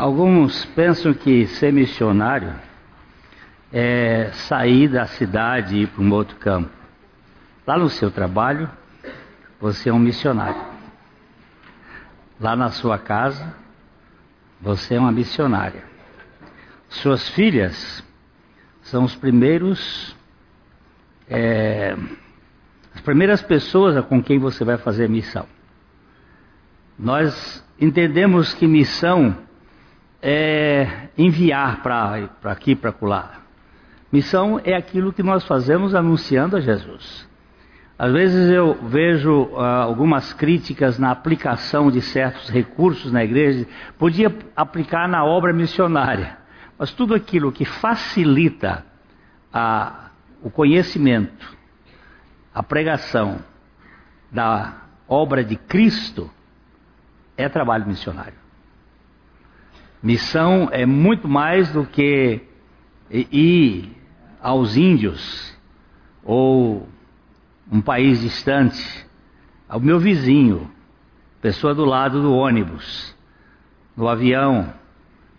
Alguns pensam que ser missionário é sair da cidade e ir para um outro campo. Lá no seu trabalho, você é um missionário. Lá na sua casa, você é uma missionária. Suas filhas são os primeiros, é, as primeiras pessoas com quem você vai fazer missão. Nós entendemos que missão é enviar para aqui, para lá. Missão é aquilo que nós fazemos anunciando a Jesus. Às vezes eu vejo uh, algumas críticas na aplicação de certos recursos na igreja, podia aplicar na obra missionária, mas tudo aquilo que facilita a, o conhecimento, a pregação da obra de Cristo, é trabalho missionário. Missão é muito mais do que ir aos índios ou um país distante, ao meu vizinho, pessoa do lado do ônibus, no avião.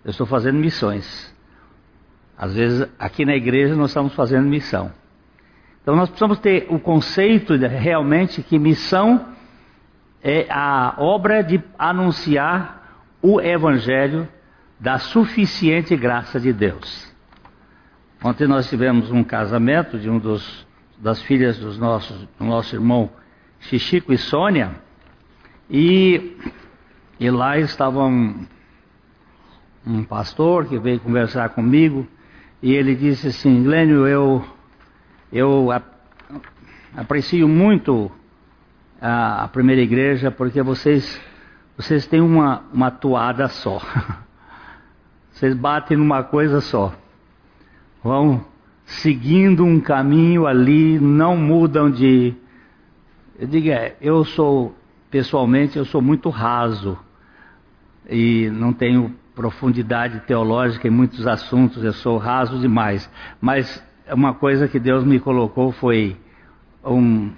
Eu estou fazendo missões. Às vezes aqui na igreja nós estamos fazendo missão. Então nós precisamos ter o conceito de, realmente que missão é a obra de anunciar o evangelho da suficiente graça de Deus. Ontem nós tivemos um casamento de um dos das filhas dos nossos, do nosso irmão Xixico e Sônia, e, e lá estava um, um pastor que veio conversar comigo, e ele disse assim, Lênio, eu, eu aprecio muito a, a primeira igreja porque vocês, vocês têm uma, uma toada só. Vocês batem numa coisa só. Vão seguindo um caminho ali, não mudam de. Eu digo, é, eu sou, pessoalmente, eu sou muito raso e não tenho profundidade teológica em muitos assuntos, eu sou raso demais. Mas uma coisa que Deus me colocou foi um,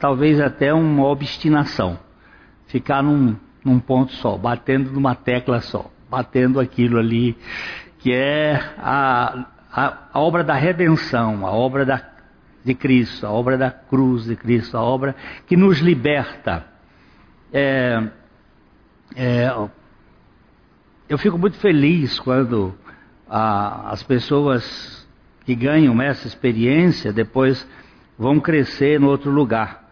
talvez até uma obstinação. Ficar num, num ponto só, batendo numa tecla só batendo aquilo ali, que é a, a, a obra da redenção, a obra da, de Cristo, a obra da cruz de Cristo, a obra que nos liberta. É, é, eu fico muito feliz quando a, as pessoas que ganham essa experiência depois vão crescer no outro lugar,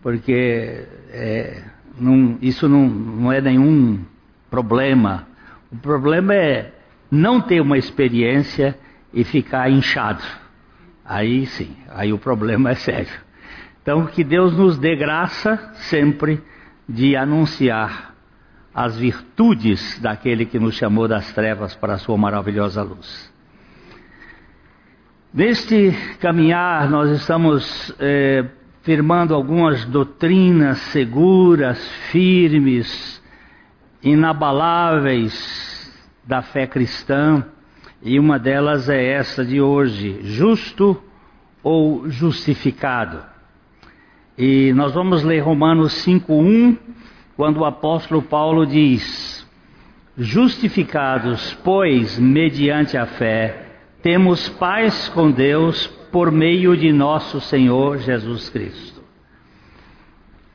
porque é, não, isso não, não é nenhum problema o problema é não ter uma experiência e ficar inchado. Aí sim, aí o problema é sério. Então que Deus nos dê graça sempre de anunciar as virtudes daquele que nos chamou das trevas para a sua maravilhosa luz. Neste caminhar, nós estamos eh, firmando algumas doutrinas seguras, firmes, inabaláveis da fé cristã, e uma delas é essa de hoje: justo ou justificado. E nós vamos ler Romanos 5:1, quando o apóstolo Paulo diz: Justificados, pois, mediante a fé, temos paz com Deus por meio de nosso Senhor Jesus Cristo.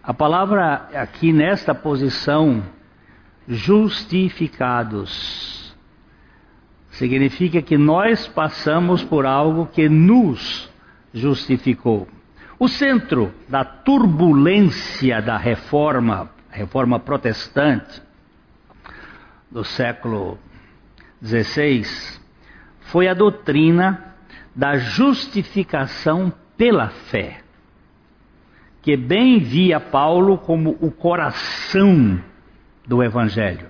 A palavra aqui nesta posição justificados. Significa que nós passamos por algo que nos justificou. O centro da turbulência da reforma, reforma protestante do século XVI, foi a doutrina da justificação pela fé, que bem via Paulo como o coração do Evangelho.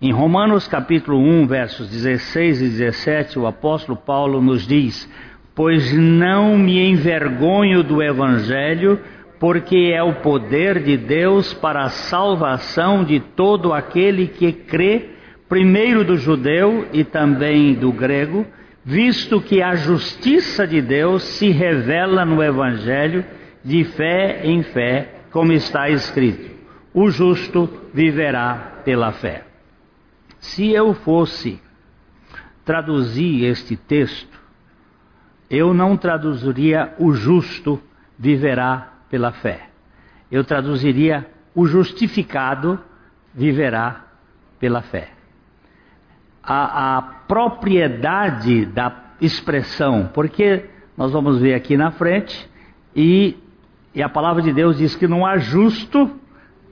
Em Romanos capítulo 1, versos 16 e 17, o apóstolo Paulo nos diz: Pois não me envergonho do Evangelho, porque é o poder de Deus para a salvação de todo aquele que crê, primeiro do judeu e também do grego, visto que a justiça de Deus se revela no Evangelho de fé em fé, como está escrito o justo viverá pela fé. Se eu fosse traduzir este texto, eu não traduziria o justo viverá pela fé. Eu traduziria o justificado viverá pela fé. A, a propriedade da expressão, porque nós vamos ver aqui na frente, e, e a palavra de Deus diz que não há justo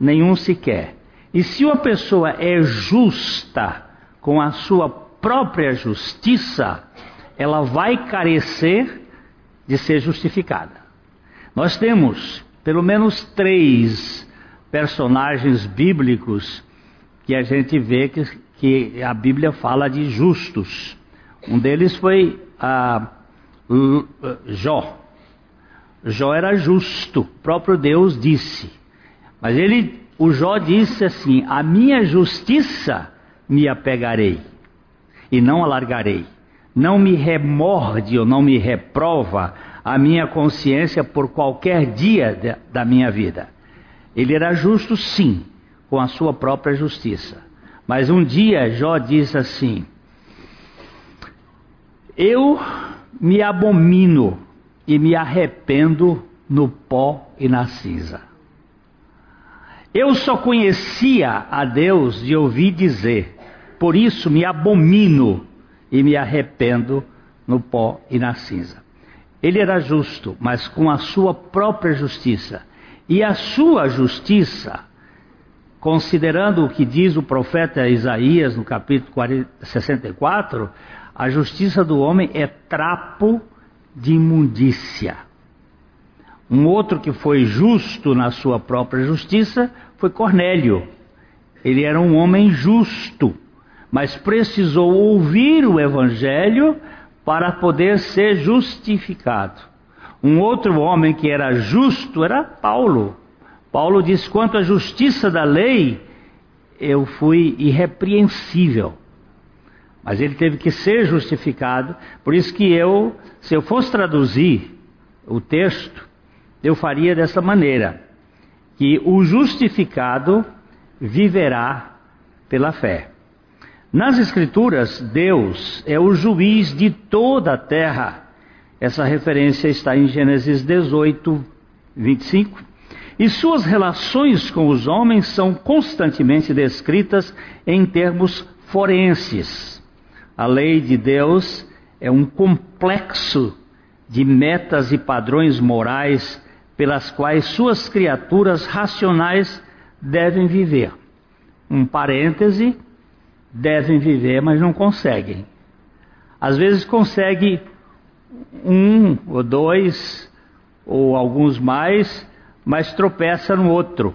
nenhum sequer. E se uma pessoa é justa com a sua própria justiça, ela vai carecer de ser justificada. Nós temos pelo menos três personagens bíblicos que a gente vê que, que a Bíblia fala de justos. Um deles foi a Jó. Jó era justo, o próprio Deus disse. Mas ele, o Jó disse assim: A minha justiça me apegarei e não alargarei. Não me remorde ou não me reprova a minha consciência por qualquer dia da minha vida. Ele era justo, sim, com a sua própria justiça. Mas um dia Jó disse assim: Eu me abomino e me arrependo no pó e na cinza. Eu só conhecia a Deus de ouvir dizer, por isso me abomino e me arrependo no pó e na cinza. Ele era justo, mas com a sua própria justiça. E a sua justiça, considerando o que diz o profeta Isaías no capítulo 64, a justiça do homem é trapo de imundícia. Um outro que foi justo na sua própria justiça foi Cornélio. Ele era um homem justo, mas precisou ouvir o evangelho para poder ser justificado. Um outro homem que era justo era Paulo. Paulo diz: quanto à justiça da lei, eu fui irrepreensível. Mas ele teve que ser justificado. Por isso que eu, se eu fosse traduzir o texto, eu faria dessa maneira: que o justificado viverá pela fé. Nas Escrituras, Deus é o juiz de toda a terra. Essa referência está em Gênesis 18, 25. E suas relações com os homens são constantemente descritas em termos forenses. A lei de Deus é um complexo de metas e padrões morais pelas quais suas criaturas racionais devem viver. Um parêntese, devem viver, mas não conseguem. Às vezes consegue um ou dois ou alguns mais, mas tropeça no outro.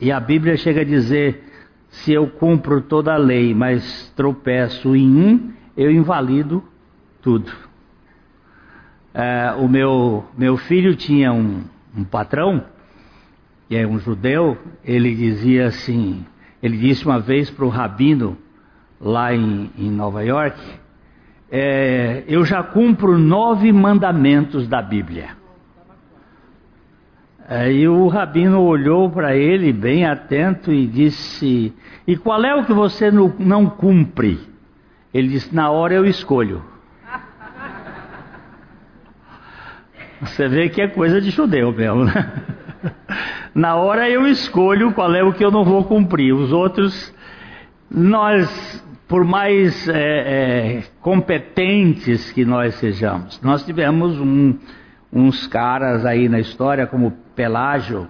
E a Bíblia chega a dizer se eu cumpro toda a lei, mas tropeço em um, eu invalido tudo. É, o meu, meu filho tinha um, um patrão, que é um judeu, ele dizia assim, ele disse uma vez para o rabino lá em, em Nova York, é, eu já cumpro nove mandamentos da Bíblia. Aí o rabino olhou para ele bem atento e disse: E qual é o que você não cumpre? Ele disse: Na hora eu escolho. Você vê que é coisa de judeu mesmo, né? Na hora eu escolho qual é o que eu não vou cumprir. Os outros, nós, por mais é, é, competentes que nós sejamos, nós tivemos um uns caras aí na história, como Pelágio,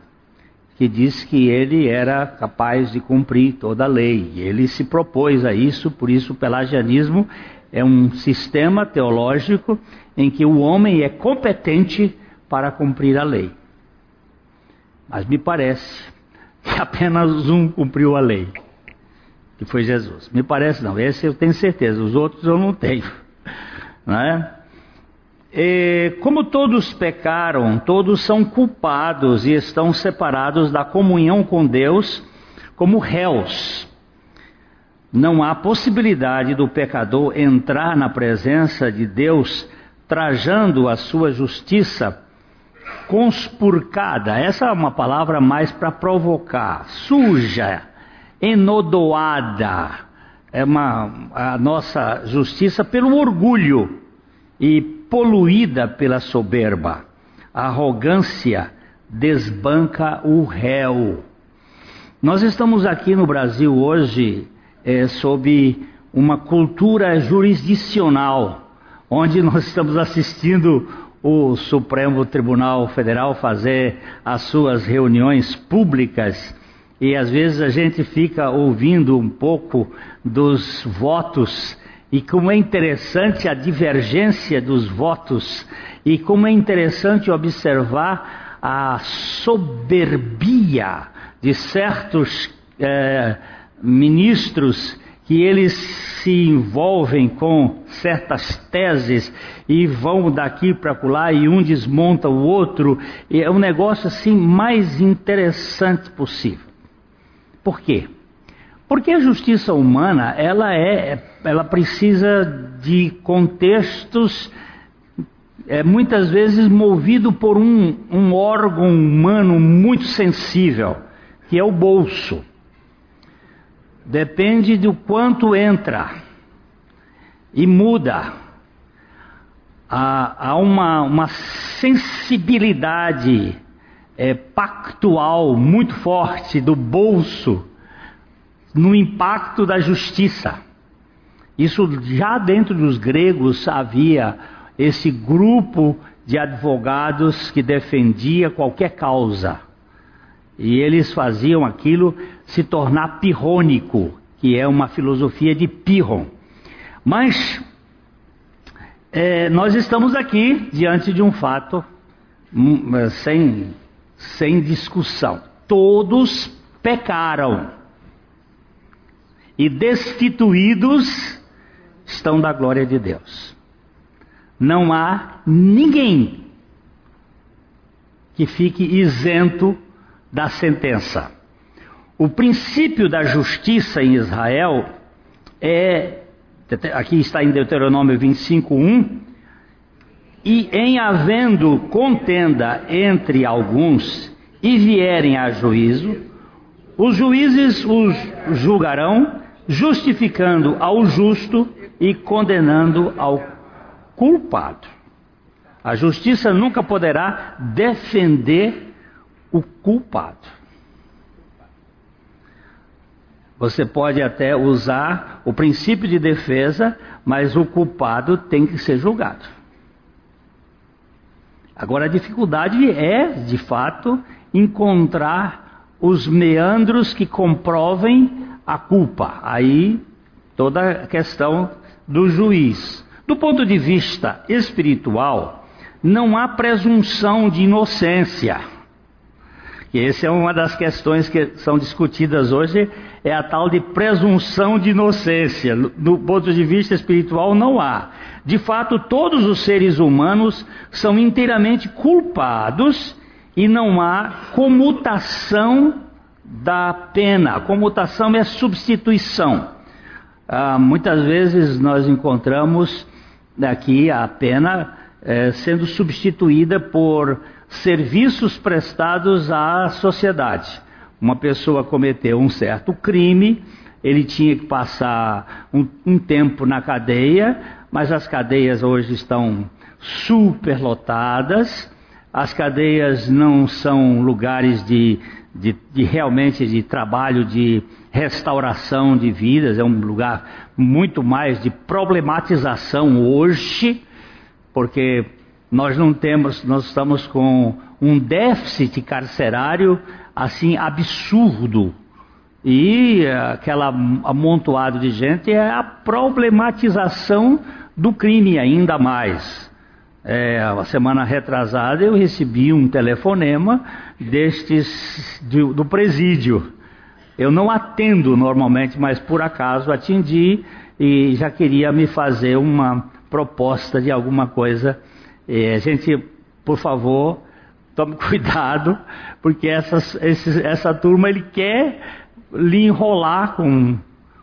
que diz que ele era capaz de cumprir toda a lei. Ele se propôs a isso, por isso o pelagianismo é um sistema teológico em que o homem é competente para cumprir a lei. Mas me parece que apenas um cumpriu a lei, que foi Jesus. Me parece não, esse eu tenho certeza, os outros eu não tenho. É? E, como todos pecaram, todos são culpados e estão separados da comunhão com Deus como réus. Não há possibilidade do pecador entrar na presença de Deus trajando a sua justiça conspurcada. Essa é uma palavra mais para provocar, suja, enodoada, é uma, a nossa justiça pelo orgulho e poluída pela soberba. A arrogância desbanca o réu. Nós estamos aqui no Brasil hoje é, sob uma cultura jurisdicional, onde nós estamos assistindo o Supremo Tribunal Federal fazer as suas reuniões públicas. E às vezes a gente fica ouvindo um pouco dos votos e como é interessante a divergência dos votos e como é interessante observar a soberbia de certos eh, ministros que eles se envolvem com certas teses e vão daqui para lá e um desmonta o outro. É um negócio assim mais interessante possível. Por quê? Porque a justiça humana ela é, ela precisa de contextos é, muitas vezes movido por um, um órgão humano muito sensível, que é o bolso. Depende do quanto entra e muda. Há, há uma, uma sensibilidade é, pactual muito forte do bolso no impacto da justiça. Isso já dentro dos gregos havia esse grupo de advogados que defendia qualquer causa. E eles faziam aquilo se tornar pirrônico, que é uma filosofia de Pirron. Mas é, nós estamos aqui diante de um fato hum, é, sem, sem discussão. Todos pecaram e destituídos estão da glória de Deus. Não há ninguém que fique isento da sentença. O princípio da justiça em Israel é, aqui está em Deuteronômio 25, 1, e em havendo contenda entre alguns e vierem a juízo, os juízes os julgarão, justificando ao justo e condenando ao culpado. A justiça nunca poderá defender o culpado. Você pode até usar o princípio de defesa, mas o culpado tem que ser julgado. Agora a dificuldade é, de fato, encontrar os meandros que comprovem a culpa. Aí toda a questão do juiz. Do ponto de vista espiritual, não há presunção de inocência. E essa é uma das questões que são discutidas hoje, é a tal de presunção de inocência. Do ponto de vista espiritual, não há. De fato, todos os seres humanos são inteiramente culpados e não há comutação da pena. Comutação é substituição. Ah, muitas vezes nós encontramos aqui a pena eh, sendo substituída por serviços prestados à sociedade. Uma pessoa cometeu um certo crime, ele tinha que passar um, um tempo na cadeia, mas as cadeias hoje estão superlotadas, as cadeias não são lugares de, de, de, realmente de trabalho de restauração de vidas, é um lugar muito mais de problematização hoje, porque nós não temos, nós estamos com um déficit carcerário assim absurdo. E aquela amontoado de gente é a problematização do crime ainda mais. É, a semana retrasada eu recebi um telefonema destes do, do presídio. Eu não atendo normalmente, mas por acaso atendi e já queria me fazer uma proposta de alguma coisa é, gente, por favor, tome cuidado, porque essas, esses, essa turma ele quer lhe enrolar com,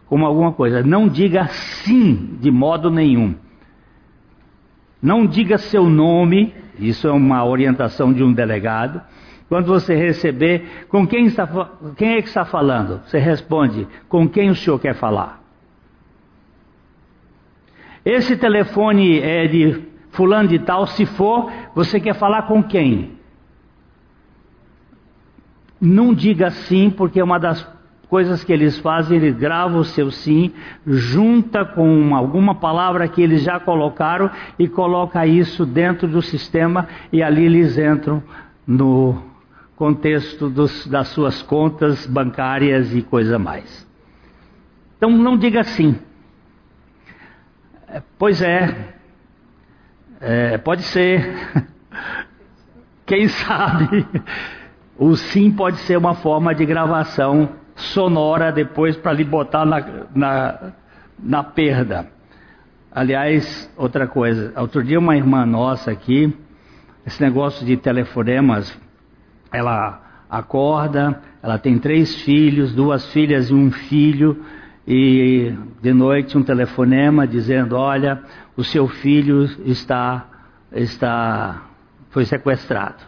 com alguma coisa. Não diga sim de modo nenhum. Não diga seu nome, isso é uma orientação de um delegado. Quando você receber, com quem, está, quem é que está falando? Você responde, com quem o senhor quer falar? Esse telefone é de fulano de tal, se for, você quer falar com quem? Não diga sim, porque uma das coisas que eles fazem, eles gravam o seu sim, junta com alguma palavra que eles já colocaram e coloca isso dentro do sistema e ali eles entram no contexto dos, das suas contas bancárias e coisa mais. Então não diga sim. É, pois é, é pode ser. Quem sabe? O sim pode ser uma forma de gravação sonora depois para lhe botar na, na, na perda. Aliás, outra coisa, outro dia uma irmã nossa aqui, esse negócio de telefonemas, ela acorda, ela tem três filhos, duas filhas e um filho, e de noite um telefonema dizendo, olha, o seu filho está, está, foi sequestrado.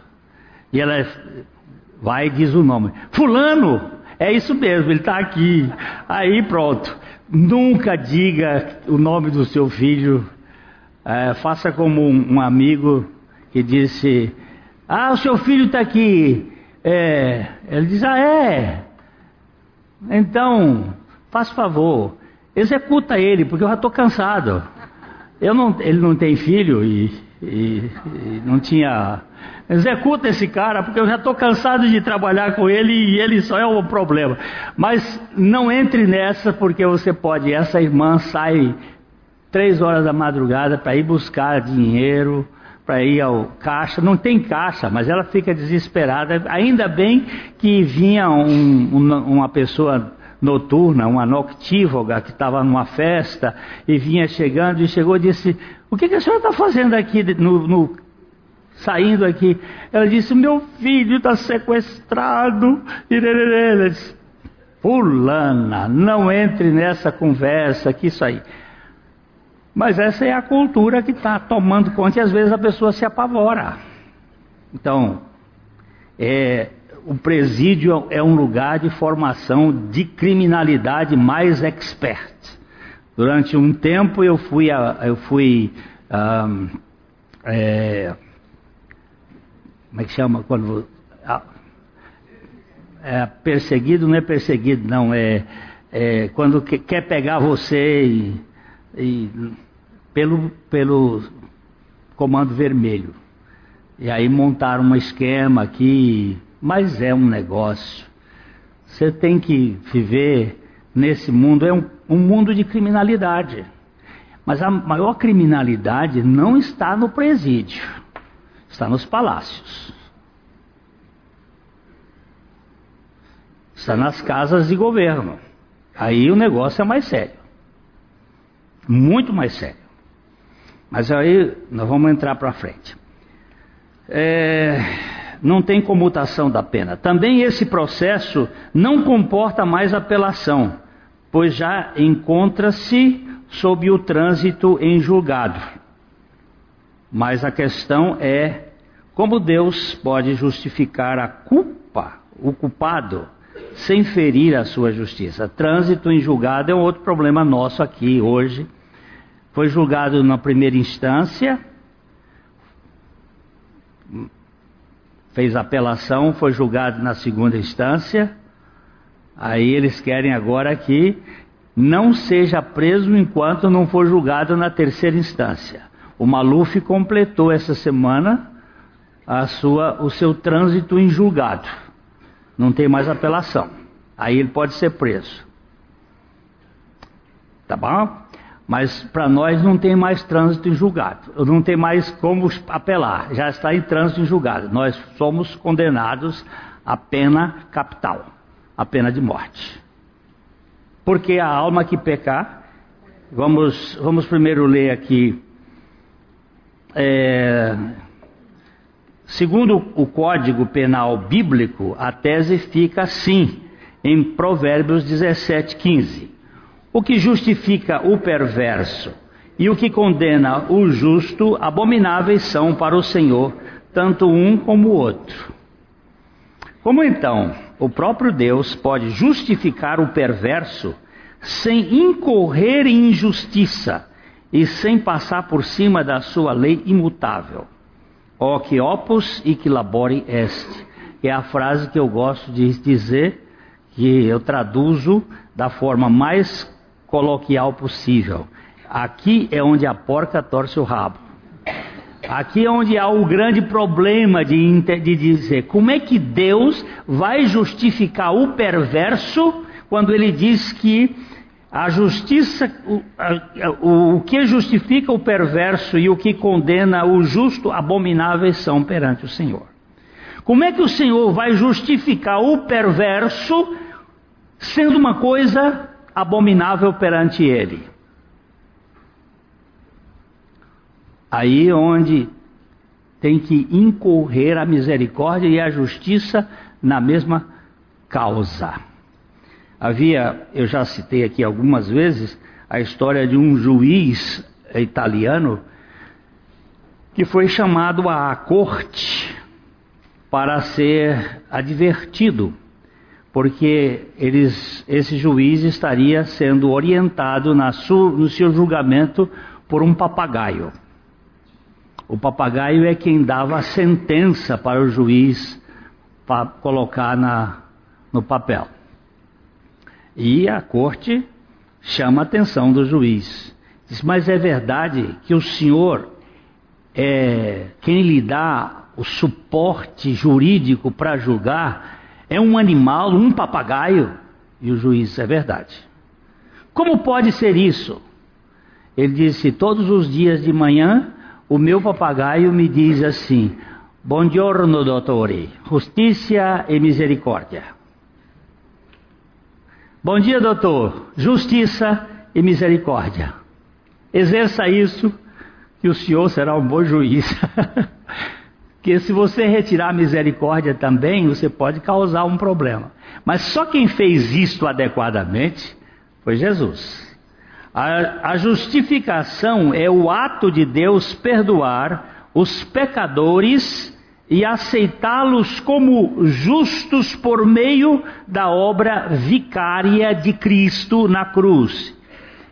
E ela vai e diz o nome, fulano, é isso mesmo, ele está aqui. Aí pronto. Nunca diga o nome do seu filho. É, faça como um, um, amigo que disse: Ah, o seu filho está aqui. É, ele diz: Ah, é. Então, faz favor, executa ele, porque eu já estou cansado. Não, ele não tem filho e, e, e não tinha Executa esse cara, porque eu já estou cansado de trabalhar com ele e ele só é o problema. Mas não entre nessa, porque você pode. Essa irmã sai três horas da madrugada para ir buscar dinheiro, para ir ao caixa. Não tem caixa, mas ela fica desesperada. Ainda bem que vinha um, uma pessoa noturna, uma noctívoga que estava numa festa e vinha chegando e chegou e disse: O que, que a senhora está fazendo aqui no, no saindo aqui. Ela disse: Meu filho está sequestrado. Ela disse, Fulana, não entre nessa conversa, que isso aí. Mas essa é a cultura que está tomando conta e às vezes a pessoa se apavora. Então, é, o presídio é um lugar de formação de criminalidade mais expert. Durante um tempo eu fui, eu fui um, é, como é que chama quando é, perseguido não é perseguido não é, é quando que, quer pegar você e, e, pelo pelo comando vermelho e aí montaram um esquema aqui mas é um negócio você tem que viver nesse mundo é um, um mundo de criminalidade mas a maior criminalidade não está no presídio Está nos palácios. Está nas casas de governo. Aí o negócio é mais sério. Muito mais sério. Mas aí nós vamos entrar para frente. É, não tem comutação da pena. Também esse processo não comporta mais apelação, pois já encontra-se sob o trânsito em julgado. Mas a questão é como Deus pode justificar a culpa, o culpado, sem ferir a sua justiça. Trânsito em julgado é um outro problema nosso aqui hoje. Foi julgado na primeira instância, fez apelação, foi julgado na segunda instância. Aí eles querem agora que não seja preso enquanto não for julgado na terceira instância. O Maluf completou essa semana a sua, o seu trânsito em julgado. Não tem mais apelação. Aí ele pode ser preso. Tá bom? Mas para nós não tem mais trânsito em julgado. Não tem mais como apelar. Já está em trânsito em julgado. Nós somos condenados à pena capital, à pena de morte. Porque a alma que pecar, vamos, vamos primeiro ler aqui é, segundo o Código Penal Bíblico, a tese fica assim, em Provérbios 17, 15. O que justifica o perverso e o que condena o justo, abomináveis são para o Senhor, tanto um como o outro. Como então o próprio Deus pode justificar o perverso sem incorrer em injustiça? e sem passar por cima da sua lei imutável. Ó que opus e que labore est. É a frase que eu gosto de dizer, que eu traduzo da forma mais coloquial possível. Aqui é onde a porca torce o rabo. Aqui é onde há o grande problema de, de dizer como é que Deus vai justificar o perverso quando ele diz que a justiça, o, o, o que justifica o perverso e o que condena o justo, abomináveis são perante o Senhor. Como é que o Senhor vai justificar o perverso sendo uma coisa abominável perante ele? Aí onde tem que incorrer a misericórdia e a justiça na mesma causa. Havia, eu já citei aqui algumas vezes, a história de um juiz italiano que foi chamado à corte para ser advertido, porque eles, esse juiz estaria sendo orientado su, no seu julgamento por um papagaio. O papagaio é quem dava a sentença para o juiz para colocar na, no papel. E a corte chama a atenção do juiz. Diz, mas é verdade que o senhor é quem lhe dá o suporte jurídico para julgar é um animal, um papagaio? E o juiz, é verdade. Como pode ser isso? Ele disse: todos os dias de manhã o meu papagaio me diz assim: Buongiorno, dottore, justiça e misericórdia. Bom dia, doutor, justiça e misericórdia. Exerça isso, que o senhor será um bom juiz. que se você retirar a misericórdia também, você pode causar um problema. Mas só quem fez isto adequadamente foi Jesus. A, a justificação é o ato de Deus perdoar os pecadores e aceitá-los como justos por meio da obra vicária de Cristo na cruz.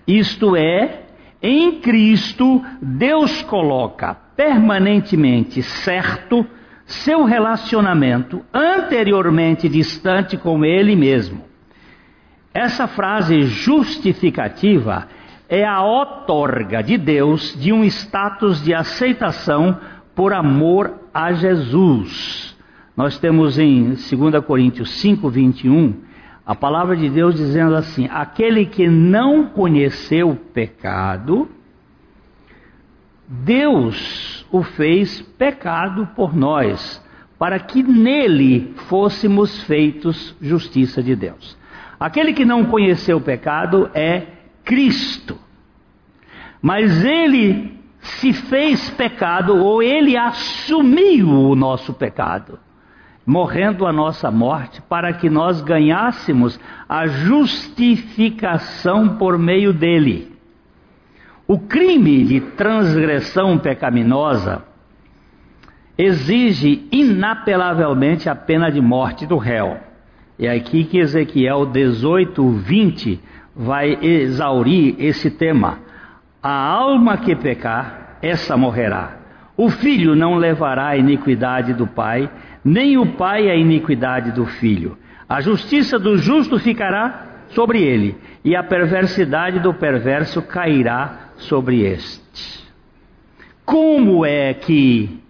Isto é, em Cristo, Deus coloca permanentemente certo seu relacionamento anteriormente distante com Ele mesmo. Essa frase justificativa é a outorga de Deus de um status de aceitação por amor a Jesus. Nós temos em 2 Coríntios 5, 21, a palavra de Deus dizendo assim: aquele que não conheceu o pecado, Deus o fez pecado por nós, para que nele fôssemos feitos justiça de Deus. Aquele que não conheceu o pecado é Cristo. Mas ele se fez pecado, ou ele assumiu o nosso pecado, morrendo a nossa morte, para que nós ganhássemos a justificação por meio dele. O crime de transgressão pecaminosa exige inapelavelmente a pena de morte do réu. É aqui que Ezequiel 18, 20 vai exaurir esse tema. A alma que pecar, essa morrerá. O filho não levará a iniquidade do pai, nem o pai a iniquidade do filho. A justiça do justo ficará sobre ele, e a perversidade do perverso cairá sobre este. Como é que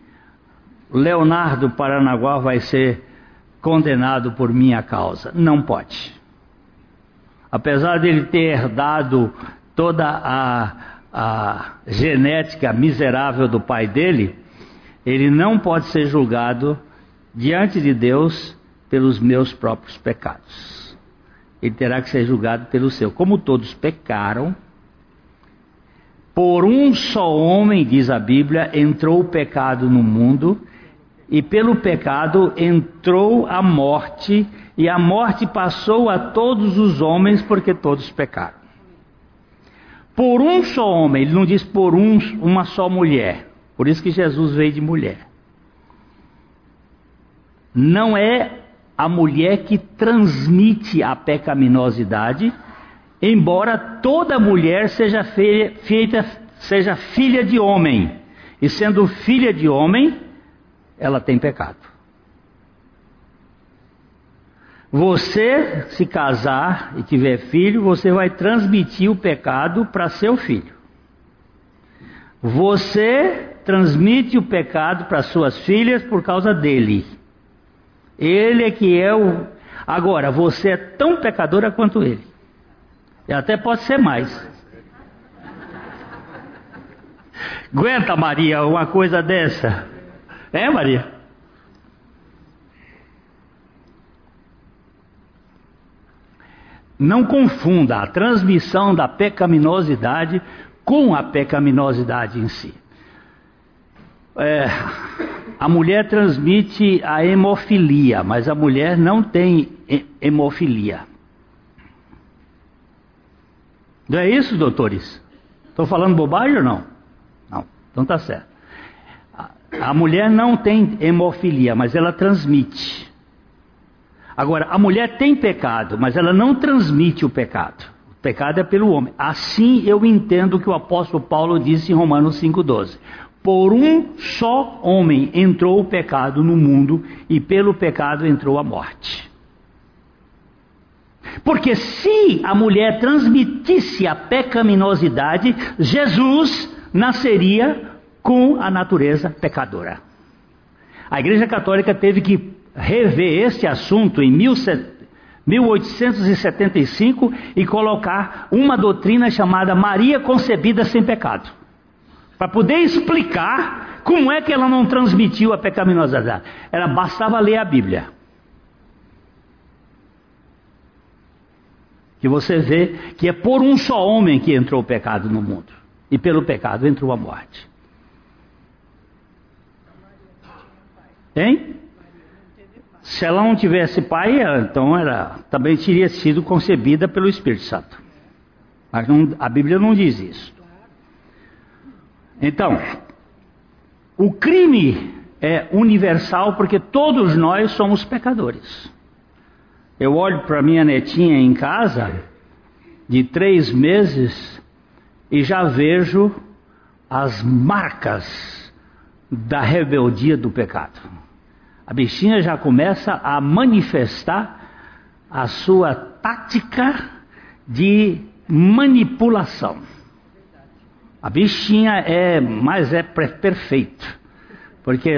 Leonardo Paranaguá vai ser condenado por minha causa. Não pode. Apesar dele ter herdado toda a, a genética miserável do pai dele, ele não pode ser julgado diante de Deus pelos meus próprios pecados. Ele terá que ser julgado pelo seu. Como todos pecaram, por um só homem, diz a Bíblia, entrou o pecado no mundo e pelo pecado entrou a morte, e a morte passou a todos os homens, porque todos pecaram. Por um só homem, ele não diz por um, uma só mulher. Por isso que Jesus veio de mulher. Não é a mulher que transmite a pecaminosidade, embora toda mulher seja feita seja filha de homem. E sendo filha de homem, ela tem pecado. Você, se casar e tiver filho, você vai transmitir o pecado para seu filho. Você transmite o pecado para suas filhas por causa dele. Ele é que é o. Agora, você é tão pecadora quanto ele. E até pode ser mais. Aguenta, Maria, uma coisa dessa. É, Maria? Não confunda a transmissão da pecaminosidade com a pecaminosidade em si. É, a mulher transmite a hemofilia, mas a mulher não tem hemofilia. Não é isso, doutores? Estou falando bobagem ou não? Não, então tá certo. A, mulher não tem hemofilia, mas ela transmite. Agora, a mulher tem pecado, mas ela não transmite o pecado. O pecado é pelo homem. Assim eu entendo o que o apóstolo Paulo disse em Romanos 5,12. Por um só homem entrou o pecado no mundo, e pelo pecado entrou a morte. Porque se a mulher transmitisse a pecaminosidade, Jesus nasceria com a natureza pecadora. A Igreja Católica teve que rever este assunto em 1875 e colocar uma doutrina chamada Maria concebida sem pecado. Para poder explicar como é que ela não transmitiu a pecaminosidade. Ela bastava ler a Bíblia. Que você vê que é por um só homem que entrou o pecado no mundo. E pelo pecado entrou a morte. Hein? Se ela não tivesse pai, então ela também teria sido concebida pelo Espírito Santo. Mas não, a Bíblia não diz isso. Então, o crime é universal porque todos nós somos pecadores. Eu olho para minha netinha em casa, de três meses, e já vejo as marcas da rebeldia do pecado a bichinha já começa a manifestar a sua tática de manipulação. A bichinha é, mas é perfeito, porque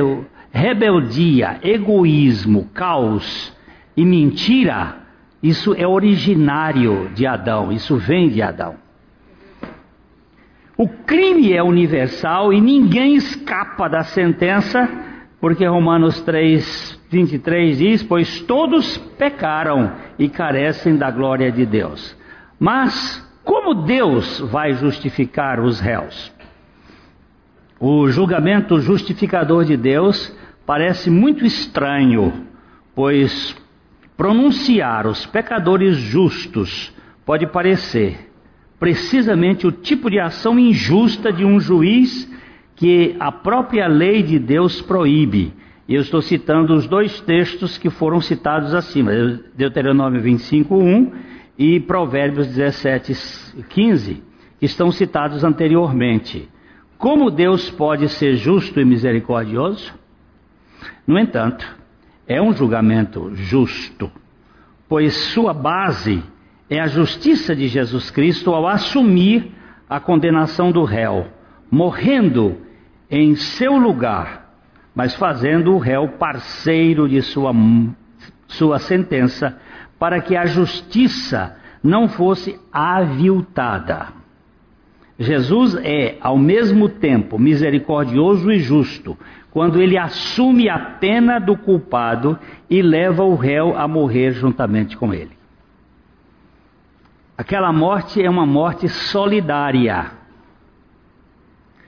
rebeldia, egoísmo, caos e mentira, isso é originário de Adão, isso vem de Adão. O crime é universal e ninguém escapa da sentença porque Romanos 3, 23 diz: Pois todos pecaram e carecem da glória de Deus. Mas como Deus vai justificar os réus? O julgamento justificador de Deus parece muito estranho, pois pronunciar os pecadores justos pode parecer precisamente o tipo de ação injusta de um juiz que a própria lei de Deus proíbe. Eu estou citando os dois textos que foram citados acima, Deuteronômio 25, 1 e Provérbios 17, 15, que estão citados anteriormente. Como Deus pode ser justo e misericordioso? No entanto, é um julgamento justo, pois sua base é a justiça de Jesus Cristo ao assumir a condenação do réu morrendo em seu lugar, mas fazendo o réu parceiro de sua, sua sentença, para que a justiça não fosse aviltada. Jesus é, ao mesmo tempo, misericordioso e justo, quando ele assume a pena do culpado e leva o réu a morrer juntamente com ele. Aquela morte é uma morte solidária.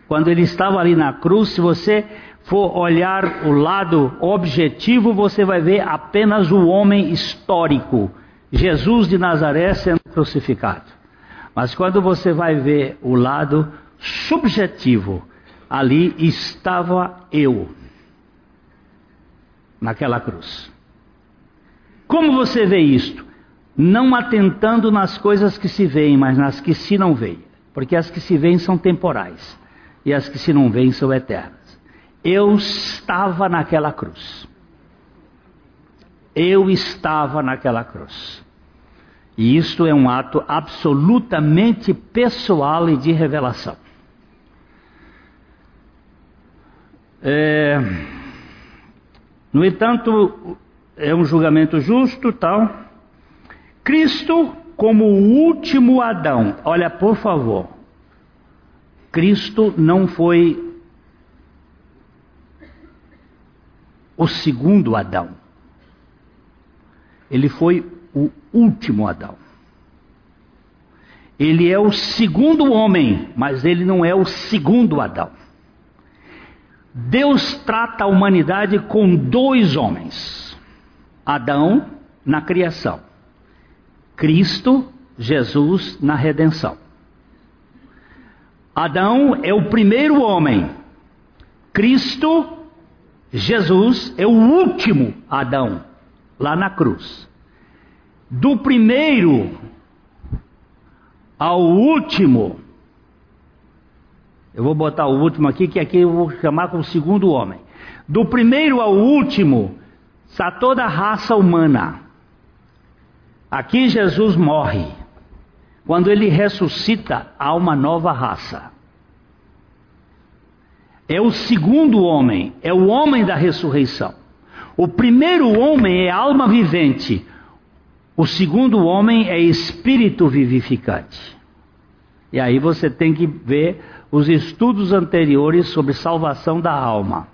Quando ele estava ali na cruz, se você for olhar o lado objetivo, você vai ver apenas o homem histórico, Jesus de Nazaré sendo crucificado. Mas quando você vai ver o lado subjetivo, ali estava eu, naquela cruz. Como você vê isto? Não atentando nas coisas que se veem, mas nas que se não veem. porque as que se veem são temporais e as que se não veem são eternas. Eu estava naquela cruz. Eu estava naquela cruz. E isto é um ato absolutamente pessoal e de revelação. É, no entanto, é um julgamento justo, tal. Cristo como o último Adão. Olha, por favor. Cristo não foi o segundo Adão. Ele foi o último Adão. Ele é o segundo homem, mas ele não é o segundo Adão. Deus trata a humanidade com dois homens: Adão na criação, Cristo, Jesus na redenção. Adão é o primeiro homem, Cristo, Jesus é o último Adão, lá na cruz. Do primeiro ao último, eu vou botar o último aqui, que aqui eu vou chamar como segundo homem. Do primeiro ao último, está toda a raça humana. Aqui Jesus morre. Quando ele ressuscita, há uma nova raça. É o segundo homem, é o homem da ressurreição. O primeiro homem é alma vivente, o segundo homem é espírito vivificante. E aí você tem que ver os estudos anteriores sobre salvação da alma.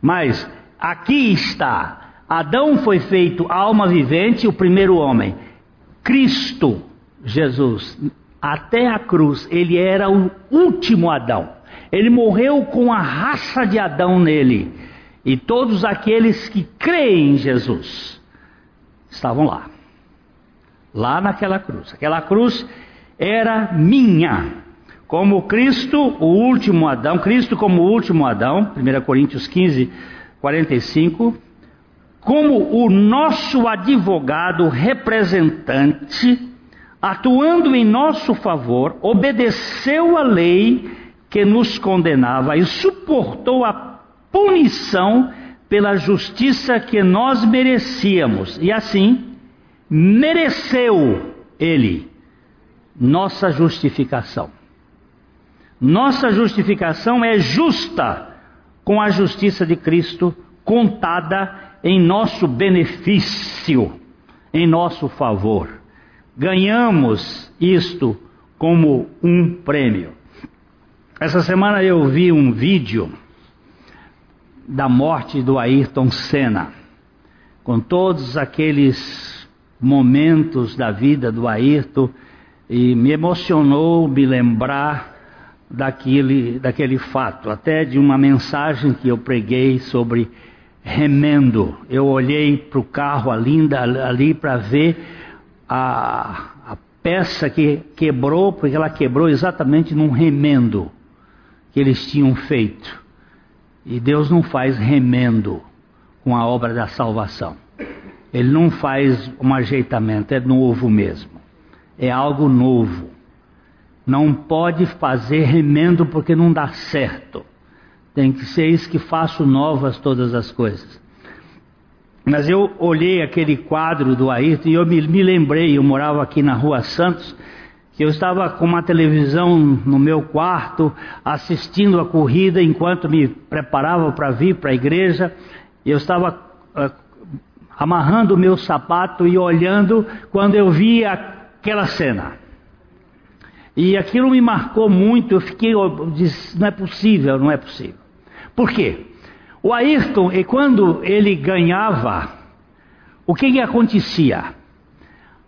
Mas aqui está: Adão foi feito alma vivente, o primeiro homem. Cristo, Jesus, até a cruz, ele era o último Adão. Ele morreu com a raça de Adão nele. E todos aqueles que creem em Jesus estavam lá. Lá naquela cruz. Aquela cruz era minha como Cristo, o último Adão, Cristo como o último Adão, 1 Coríntios 15, 45, como o nosso advogado representante, atuando em nosso favor, obedeceu a lei que nos condenava e suportou a punição pela justiça que nós merecíamos, e assim mereceu ele nossa justificação. Nossa justificação é justa com a justiça de Cristo contada em nosso benefício, em nosso favor. Ganhamos isto como um prêmio. Essa semana eu vi um vídeo da morte do Ayrton Senna, com todos aqueles momentos da vida do Ayrton, e me emocionou me lembrar daquele, daquele fato, até de uma mensagem que eu preguei sobre remendo. Eu olhei para o carro ali, ali para ver a, a peça que quebrou, porque ela quebrou exatamente num remendo que eles tinham feito. E Deus não faz remendo com a obra da salvação. Ele não faz um ajeitamento, é novo mesmo. É algo novo. Não pode fazer remendo porque não dá certo. Tem que ser isso que faço novas todas as coisas. Mas eu olhei aquele quadro do Ayrton e eu me, me lembrei, eu morava aqui na Rua Santos, que eu estava com uma televisão no meu quarto, assistindo a corrida enquanto me preparava para vir para a igreja. Eu estava uh, amarrando o meu sapato e olhando quando eu vi aquela cena. E aquilo me marcou muito, eu fiquei, eu disse, não é possível, não é possível. Por quê? O Ayrton, e quando ele ganhava, o que, que acontecia?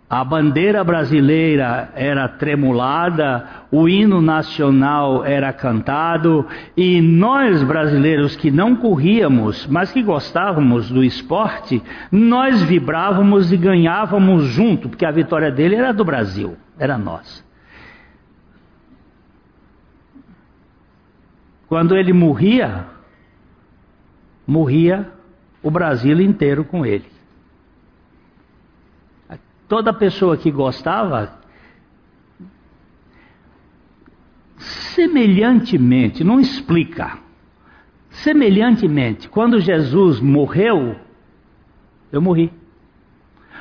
A bandeira brasileira era tremulada, o hino nacional era cantado, e nós brasileiros que não corríamos, mas que gostávamos do esporte, nós vibrávamos e ganhávamos junto, porque a vitória dele era do Brasil, era nossa. Quando ele morria, morria o Brasil inteiro com ele. Toda pessoa que gostava, Semelhantemente, não explica. Semelhantemente, quando Jesus morreu, eu morri.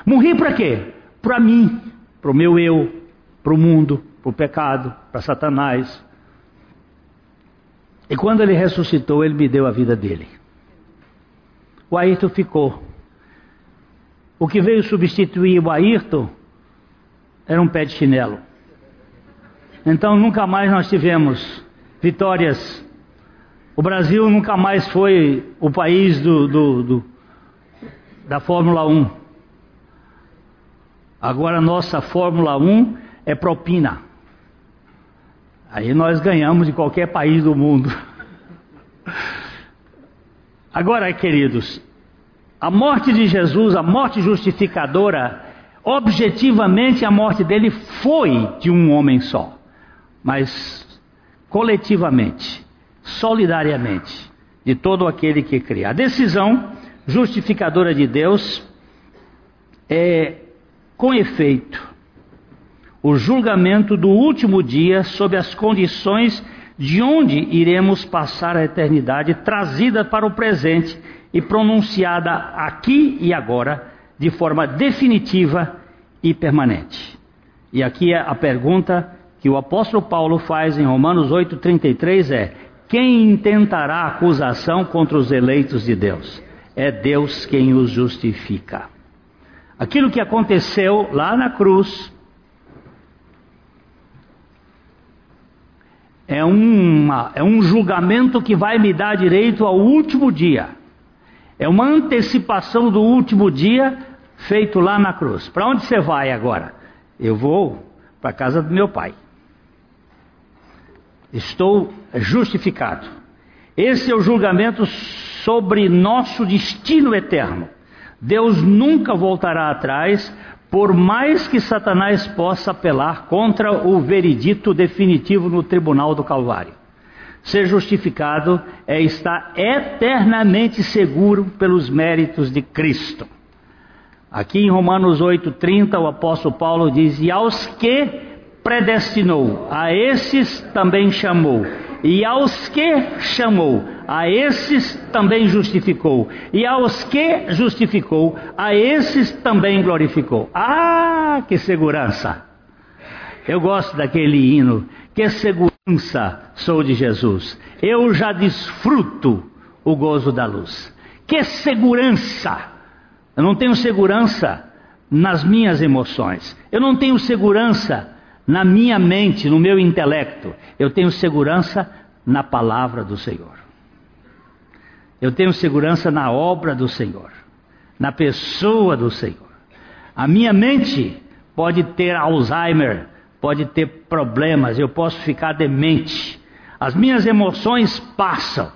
Morri para quê? Para mim, para o meu eu, para o mundo, para o pecado, para Satanás. E quando ele ressuscitou, ele me deu a vida dele. O Ayrton ficou. O que veio substituir o Ayrton era um pé de chinelo. Então nunca mais nós tivemos vitórias. O Brasil nunca mais foi o país do, do, do da Fórmula 1. Agora nossa Fórmula 1 é propina. Aí nós ganhamos de qualquer país do mundo. Agora, queridos, a morte de Jesus, a morte justificadora, objetivamente a morte dele foi de um homem só, mas coletivamente, solidariamente, de todo aquele que crê. A decisão justificadora de Deus é, com efeito, o julgamento do último dia sob as condições de onde iremos passar a eternidade, trazida para o presente e pronunciada aqui e agora, de forma definitiva e permanente. E aqui é a pergunta que o apóstolo Paulo faz em Romanos 8,33 é: quem intentará acusação contra os eleitos de Deus? é Deus quem os justifica. Aquilo que aconteceu lá na cruz é, uma, é um julgamento que vai me dar direito ao último dia. É uma antecipação do último dia feito lá na cruz. Para onde você vai agora? Eu vou para a casa do meu pai. Estou justificado. Esse é o julgamento sobre nosso destino eterno. Deus nunca voltará atrás, por mais que Satanás possa apelar contra o veredito definitivo no tribunal do Calvário. Ser justificado é estar eternamente seguro pelos méritos de Cristo. Aqui em Romanos 8,30, o apóstolo Paulo diz: E aos que predestinou, a esses também chamou e aos que chamou, a esses também justificou. E aos que justificou, a esses também glorificou. Ah, que segurança! Eu gosto daquele hino. Que segurança sou de Jesus. Eu já desfruto o gozo da luz. Que segurança! Eu não tenho segurança nas minhas emoções. Eu não tenho segurança na minha mente, no meu intelecto. Eu tenho segurança na palavra do Senhor. Eu tenho segurança na obra do Senhor, na pessoa do Senhor. A minha mente pode ter Alzheimer, pode ter problemas, eu posso ficar demente. As minhas emoções passam,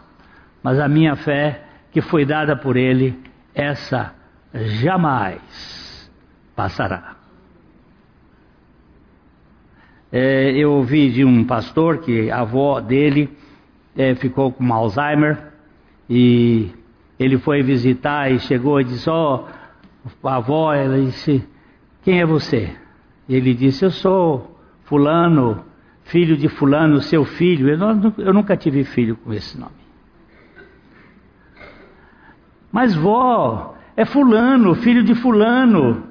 mas a minha fé, que foi dada por Ele, essa jamais passará. É, eu ouvi de um pastor que a avó dele é, ficou com Alzheimer e ele foi visitar e chegou e disse: Ó, oh, a avó, ela disse: Quem é você? E ele disse: Eu sou Fulano, filho de Fulano, seu filho. Eu, não, eu nunca tive filho com esse nome. Mas vó, é Fulano, filho de Fulano.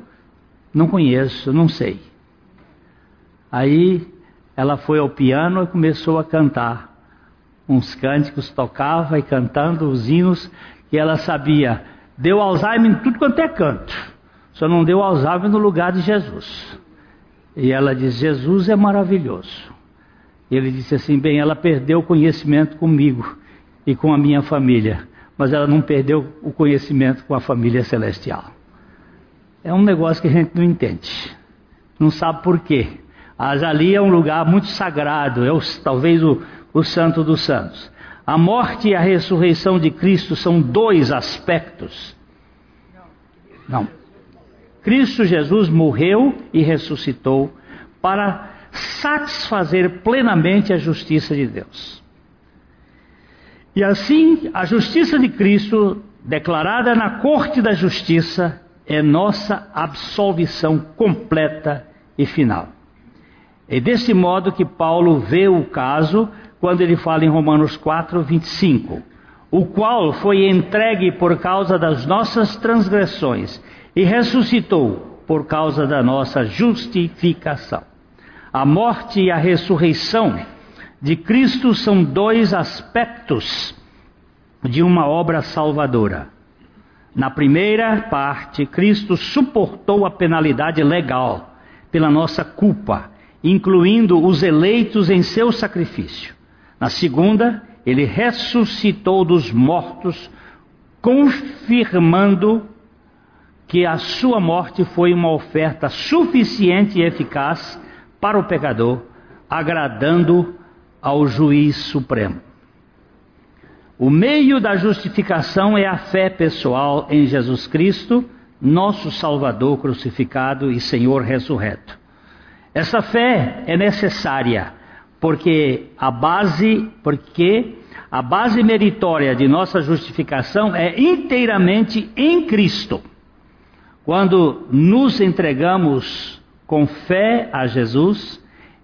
Não conheço, não sei. Aí ela foi ao piano e começou a cantar uns cânticos, tocava e cantando os hinos que ela sabia. Deu Alzheimer em tudo quanto é canto, só não deu Alzheimer no lugar de Jesus. E ela diz: Jesus é maravilhoso. E ele disse assim: bem, ela perdeu o conhecimento comigo e com a minha família, mas ela não perdeu o conhecimento com a família celestial. É um negócio que a gente não entende, não sabe por quê. Mas ali é um lugar muito sagrado, é o, talvez o, o Santo dos Santos. A morte e a ressurreição de Cristo são dois aspectos. Não. Cristo Jesus morreu e ressuscitou para satisfazer plenamente a justiça de Deus. E assim, a justiça de Cristo, declarada na corte da justiça, é nossa absolvição completa e final. É desse modo que Paulo vê o caso quando ele fala em Romanos 4, 25. O qual foi entregue por causa das nossas transgressões e ressuscitou por causa da nossa justificação. A morte e a ressurreição de Cristo são dois aspectos de uma obra salvadora. Na primeira parte, Cristo suportou a penalidade legal pela nossa culpa, incluindo os eleitos em seu sacrifício. Na segunda, ele ressuscitou dos mortos, confirmando que a sua morte foi uma oferta suficiente e eficaz para o pecador, agradando ao juiz supremo. O meio da justificação é a fé pessoal em Jesus Cristo, nosso Salvador crucificado e Senhor ressurreto. Essa fé é necessária porque a base, porque a base meritória de nossa justificação é inteiramente em Cristo. Quando nos entregamos com fé a Jesus,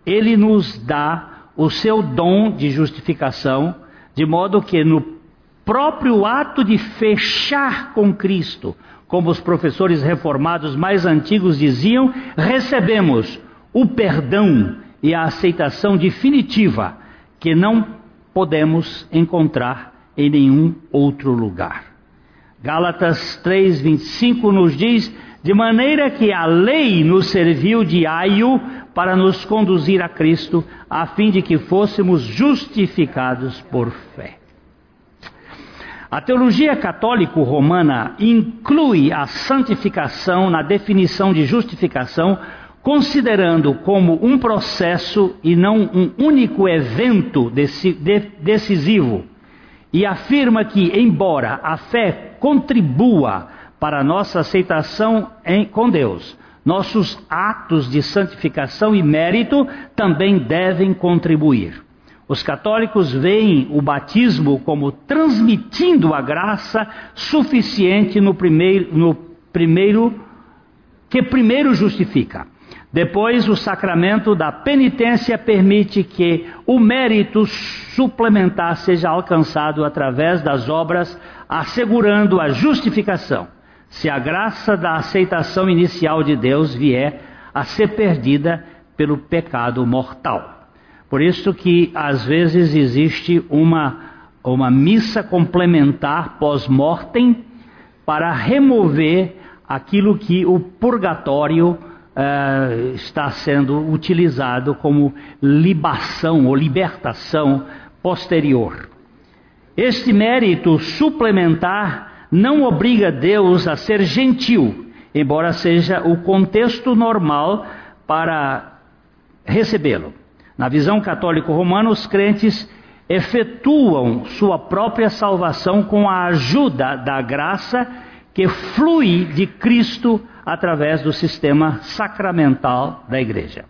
ele nos dá o seu dom de justificação de modo que no próprio ato de fechar com Cristo, como os professores reformados mais antigos diziam, recebemos o perdão e a aceitação definitiva que não podemos encontrar em nenhum outro lugar. Gálatas 3:25 nos diz: de maneira que a lei nos serviu de aio para nos conduzir a Cristo, a fim de que fôssemos justificados por fé. A teologia católico-romana inclui a santificação na definição de justificação, considerando como um processo e não um único evento decisivo, e afirma que, embora a fé contribua para a nossa aceitação em, com Deus, nossos atos de santificação e mérito também devem contribuir. Os católicos veem o batismo como transmitindo a graça suficiente no primeiro, no primeiro que primeiro justifica. Depois, o sacramento da penitência permite que o mérito suplementar seja alcançado através das obras, assegurando a justificação se a graça da aceitação inicial de Deus vier a ser perdida pelo pecado mortal. Por isso que às vezes existe uma, uma missa complementar pós-mortem para remover aquilo que o purgatório uh, está sendo utilizado como libação ou libertação posterior. Este mérito suplementar não obriga Deus a ser gentil, embora seja o contexto normal para recebê-lo. Na visão católico-romana, os crentes efetuam sua própria salvação com a ajuda da graça que flui de Cristo através do sistema sacramental da igreja.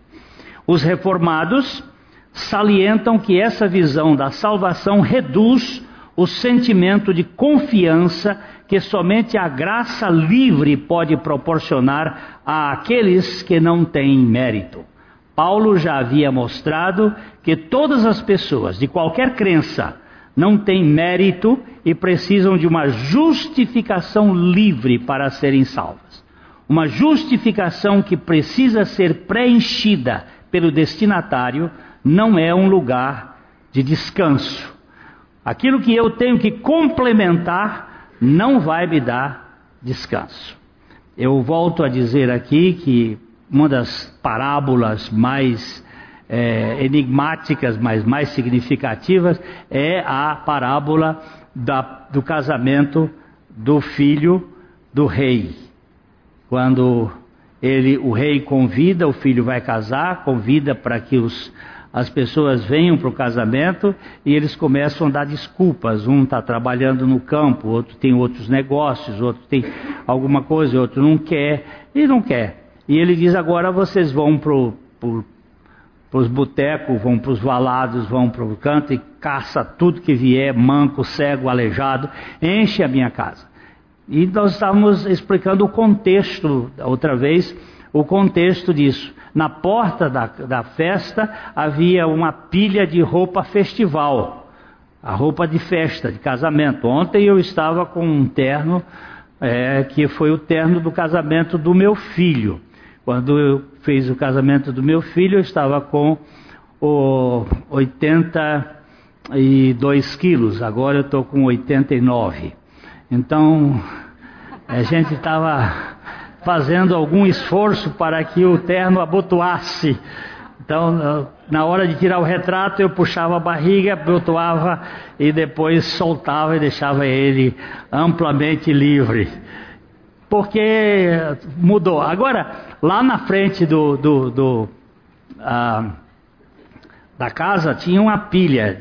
Os reformados salientam que essa visão da salvação reduz o sentimento de confiança que somente a graça livre pode proporcionar àqueles que não têm mérito. Paulo já havia mostrado que todas as pessoas de qualquer crença não têm mérito e precisam de uma justificação livre para serem salvas. Uma justificação que precisa ser preenchida pelo destinatário não é um lugar de descanso Aquilo que eu tenho que complementar não vai me dar descanso. Eu volto a dizer aqui que uma das parábolas mais é, enigmáticas, mas mais significativas, é a parábola da, do casamento do filho do rei. Quando ele, o rei convida, o filho vai casar, convida para que os as pessoas venham para o casamento e eles começam a dar desculpas. Um está trabalhando no campo, outro tem outros negócios, outro tem alguma coisa, outro não quer e não quer. E ele diz: agora vocês vão para os botecos, vão para os valados, vão para o canto e caça tudo que vier, manco, cego, aleijado, enche a minha casa. E nós estávamos explicando o contexto outra vez o contexto disso. Na porta da, da festa havia uma pilha de roupa festival, a roupa de festa, de casamento. Ontem eu estava com um terno é, que foi o terno do casamento do meu filho. Quando eu fiz o casamento do meu filho, eu estava com o 82 quilos, agora eu estou com 89. Então, a gente estava fazendo algum esforço para que o terno abotoasse. Então, na hora de tirar o retrato, eu puxava a barriga, abotoava e depois soltava e deixava ele amplamente livre. Porque mudou. Agora, lá na frente do, do, do ah, da casa tinha uma pilha,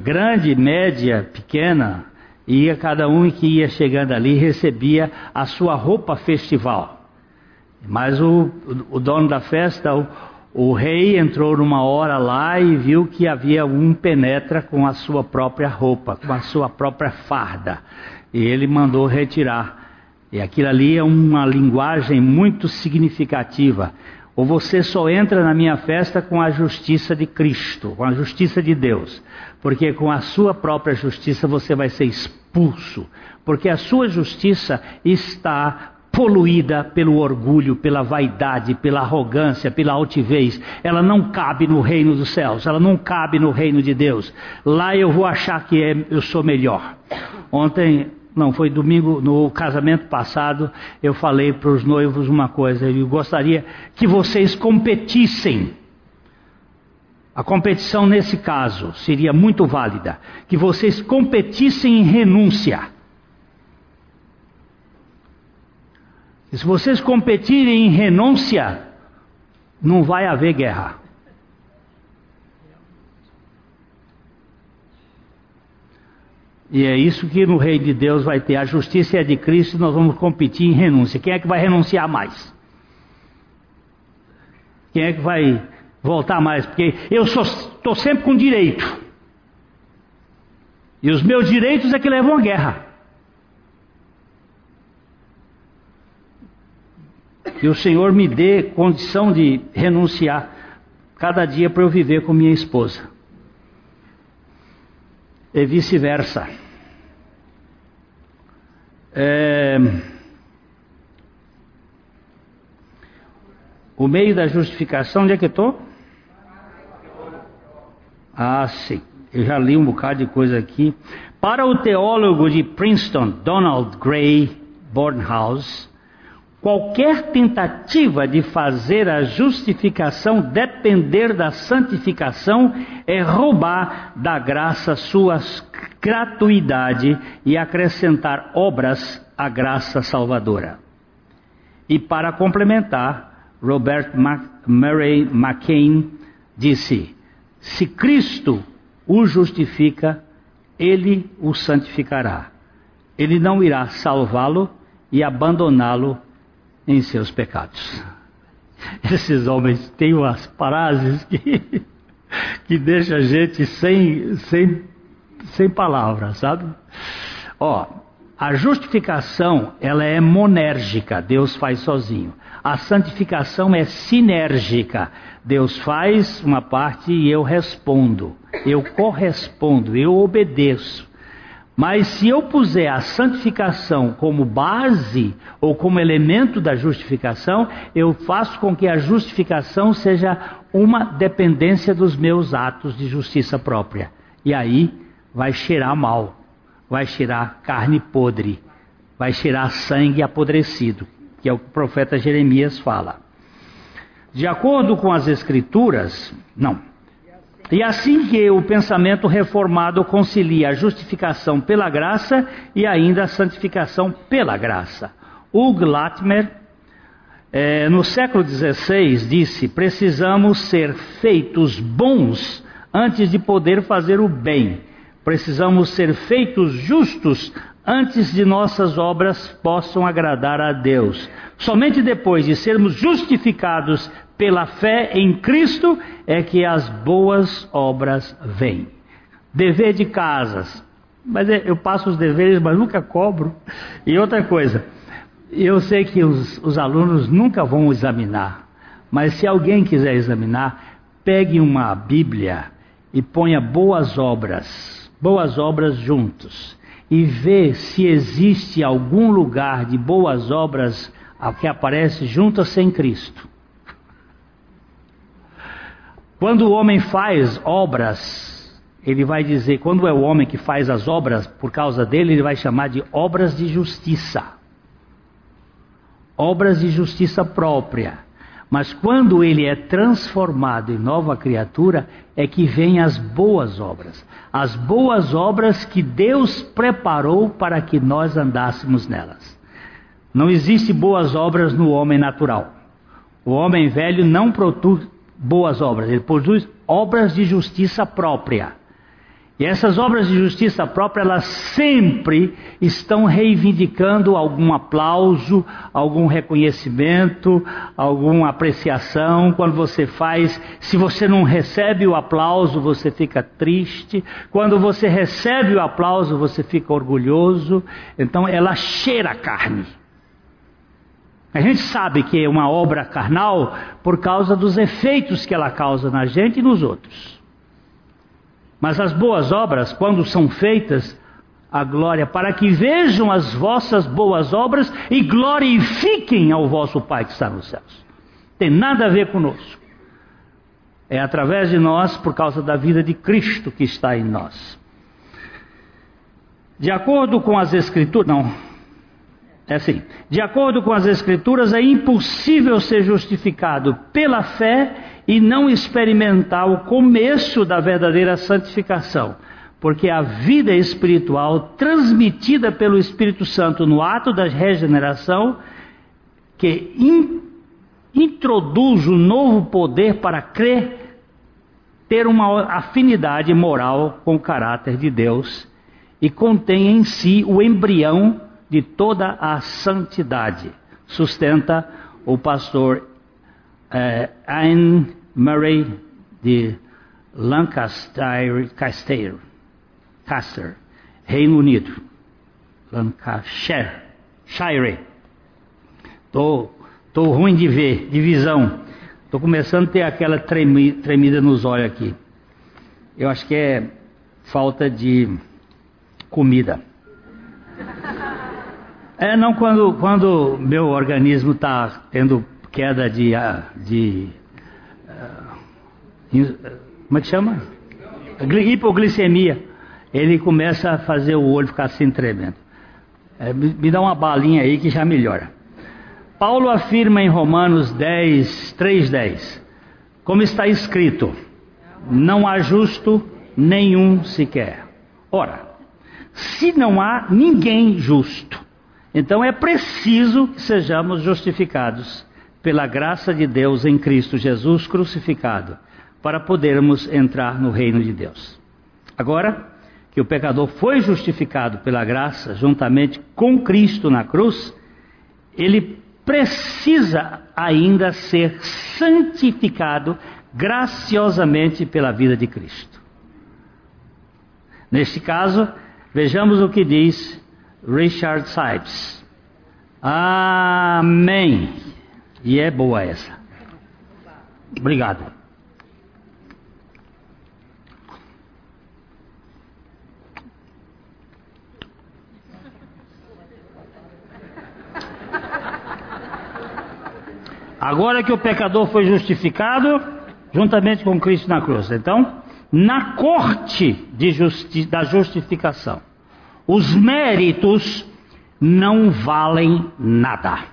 grande, média, pequena, ia cada um que ia chegando ali recebia a sua roupa festival. Mas o, o dono da festa, o, o rei entrou numa hora lá e viu que havia um penetra com a sua própria roupa, com a sua própria farda. E ele mandou retirar. E aquilo ali é uma linguagem muito significativa. Ou você só entra na minha festa com a justiça de Cristo, com a justiça de Deus, porque com a sua própria justiça você vai ser expulso, porque a sua justiça está poluída pelo orgulho, pela vaidade, pela arrogância, pela altivez. Ela não cabe no reino dos céus, ela não cabe no reino de Deus. Lá eu vou achar que é, eu sou melhor. Ontem não, foi domingo, no casamento passado, eu falei para os noivos uma coisa, eu gostaria que vocês competissem. A competição nesse caso seria muito válida, que vocês competissem em renúncia. E se vocês competirem em renúncia, não vai haver guerra. E é isso que no reino de Deus vai ter. A justiça é de Cristo e nós vamos competir em renúncia. Quem é que vai renunciar mais? Quem é que vai voltar mais? Porque eu estou sempre com direito. E os meus direitos é que levam a guerra. Que o Senhor me dê condição de renunciar cada dia para eu viver com minha esposa e vice-versa. É... O meio da justificação, onde é que estou? Ah, sim. Eu já li um bocado de coisa aqui. Para o teólogo de Princeton, Donald Gray Bornhouse, Qualquer tentativa de fazer a justificação depender da santificação é roubar da graça sua gratuidade e acrescentar obras à graça salvadora. E para complementar, Robert Murray McCain disse: Se Cristo o justifica, ele o santificará. Ele não irá salvá-lo e abandoná-lo em seus pecados. Esses homens têm umas frases que, que deixa a gente sem, sem, sem palavras, sabe? Ó, a justificação, ela é monérgica, Deus faz sozinho. A santificação é sinérgica. Deus faz uma parte e eu respondo. Eu correspondo, eu obedeço. Mas se eu puser a santificação como base ou como elemento da justificação, eu faço com que a justificação seja uma dependência dos meus atos de justiça própria. E aí vai cheirar mal, vai cheirar carne podre, vai cheirar sangue apodrecido, que é o que o profeta Jeremias fala. De acordo com as Escrituras, não, e assim que o pensamento reformado concilia a justificação pela graça e ainda a santificação pela graça. Hugh Latimer, é, no século XVI, disse: precisamos ser feitos bons antes de poder fazer o bem. Precisamos ser feitos justos antes de nossas obras possam agradar a Deus. Somente depois de sermos justificados pela fé em Cristo é que as boas obras vêm. Dever de casas. Mas é, eu passo os deveres, mas nunca cobro. E outra coisa, Eu sei que os, os alunos nunca vão examinar, mas se alguém quiser examinar, pegue uma Bíblia e ponha boas obras, boas obras juntos, e vê se existe algum lugar de boas obras que aparece junto a sem Cristo. Quando o homem faz obras, ele vai dizer, quando é o homem que faz as obras por causa dele, ele vai chamar de obras de justiça. Obras de justiça própria. Mas quando ele é transformado em nova criatura, é que vêm as boas obras. As boas obras que Deus preparou para que nós andássemos nelas. Não existe boas obras no homem natural. O homem velho não produz boas obras, ele produz obras de justiça própria. E essas obras de justiça própria, elas sempre estão reivindicando algum aplauso, algum reconhecimento, alguma apreciação. Quando você faz, se você não recebe o aplauso, você fica triste. Quando você recebe o aplauso, você fica orgulhoso. Então ela cheira a carne. A gente sabe que é uma obra carnal por causa dos efeitos que ela causa na gente e nos outros. Mas as boas obras, quando são feitas, a glória, para que vejam as vossas boas obras e glorifiquem ao vosso Pai que está nos céus. Tem nada a ver conosco. É através de nós, por causa da vida de Cristo que está em nós. De acordo com as Escrituras, não, é assim: de acordo com as Escrituras, é impossível ser justificado pela fé e não experimentar o começo da verdadeira santificação. Porque a vida espiritual transmitida pelo Espírito Santo no ato da regeneração, que in, introduz um novo poder para crer, ter uma afinidade moral com o caráter de Deus e contém em si o embrião de toda a santidade, sustenta o pastor é, Anne Murray de Lancaster, Caster, Caster, Reino Unido. Lancashire. Shire. Tô, tô ruim de ver, de visão. Tô começando a ter aquela tremi, tremida nos olhos aqui. Eu acho que é falta de comida. É, não, quando, quando meu organismo está tendo queda de, ah, de uh, como é que chama? Hipoglicemia. Ele começa a fazer o olho ficar assim tremendo. É, me dá uma balinha aí que já melhora. Paulo afirma em Romanos 10, 3, 10, como está escrito, não há justo nenhum sequer. Ora, se não há ninguém justo, então é preciso que sejamos justificados pela graça de Deus em Cristo Jesus crucificado, para podermos entrar no reino de Deus. Agora que o pecador foi justificado pela graça juntamente com Cristo na cruz, ele precisa ainda ser santificado graciosamente pela vida de Cristo. Neste caso, vejamos o que diz Richard Sipes. Amém. E é boa essa. Obrigado. Agora que o pecador foi justificado, juntamente com Cristo na cruz. Então, na corte justi da justificação, os méritos não valem nada,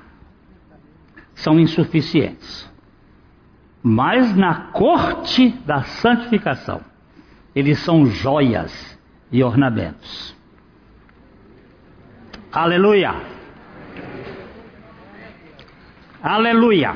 são insuficientes. Mas na corte da santificação, eles são joias e ornamentos. Aleluia! Aleluia!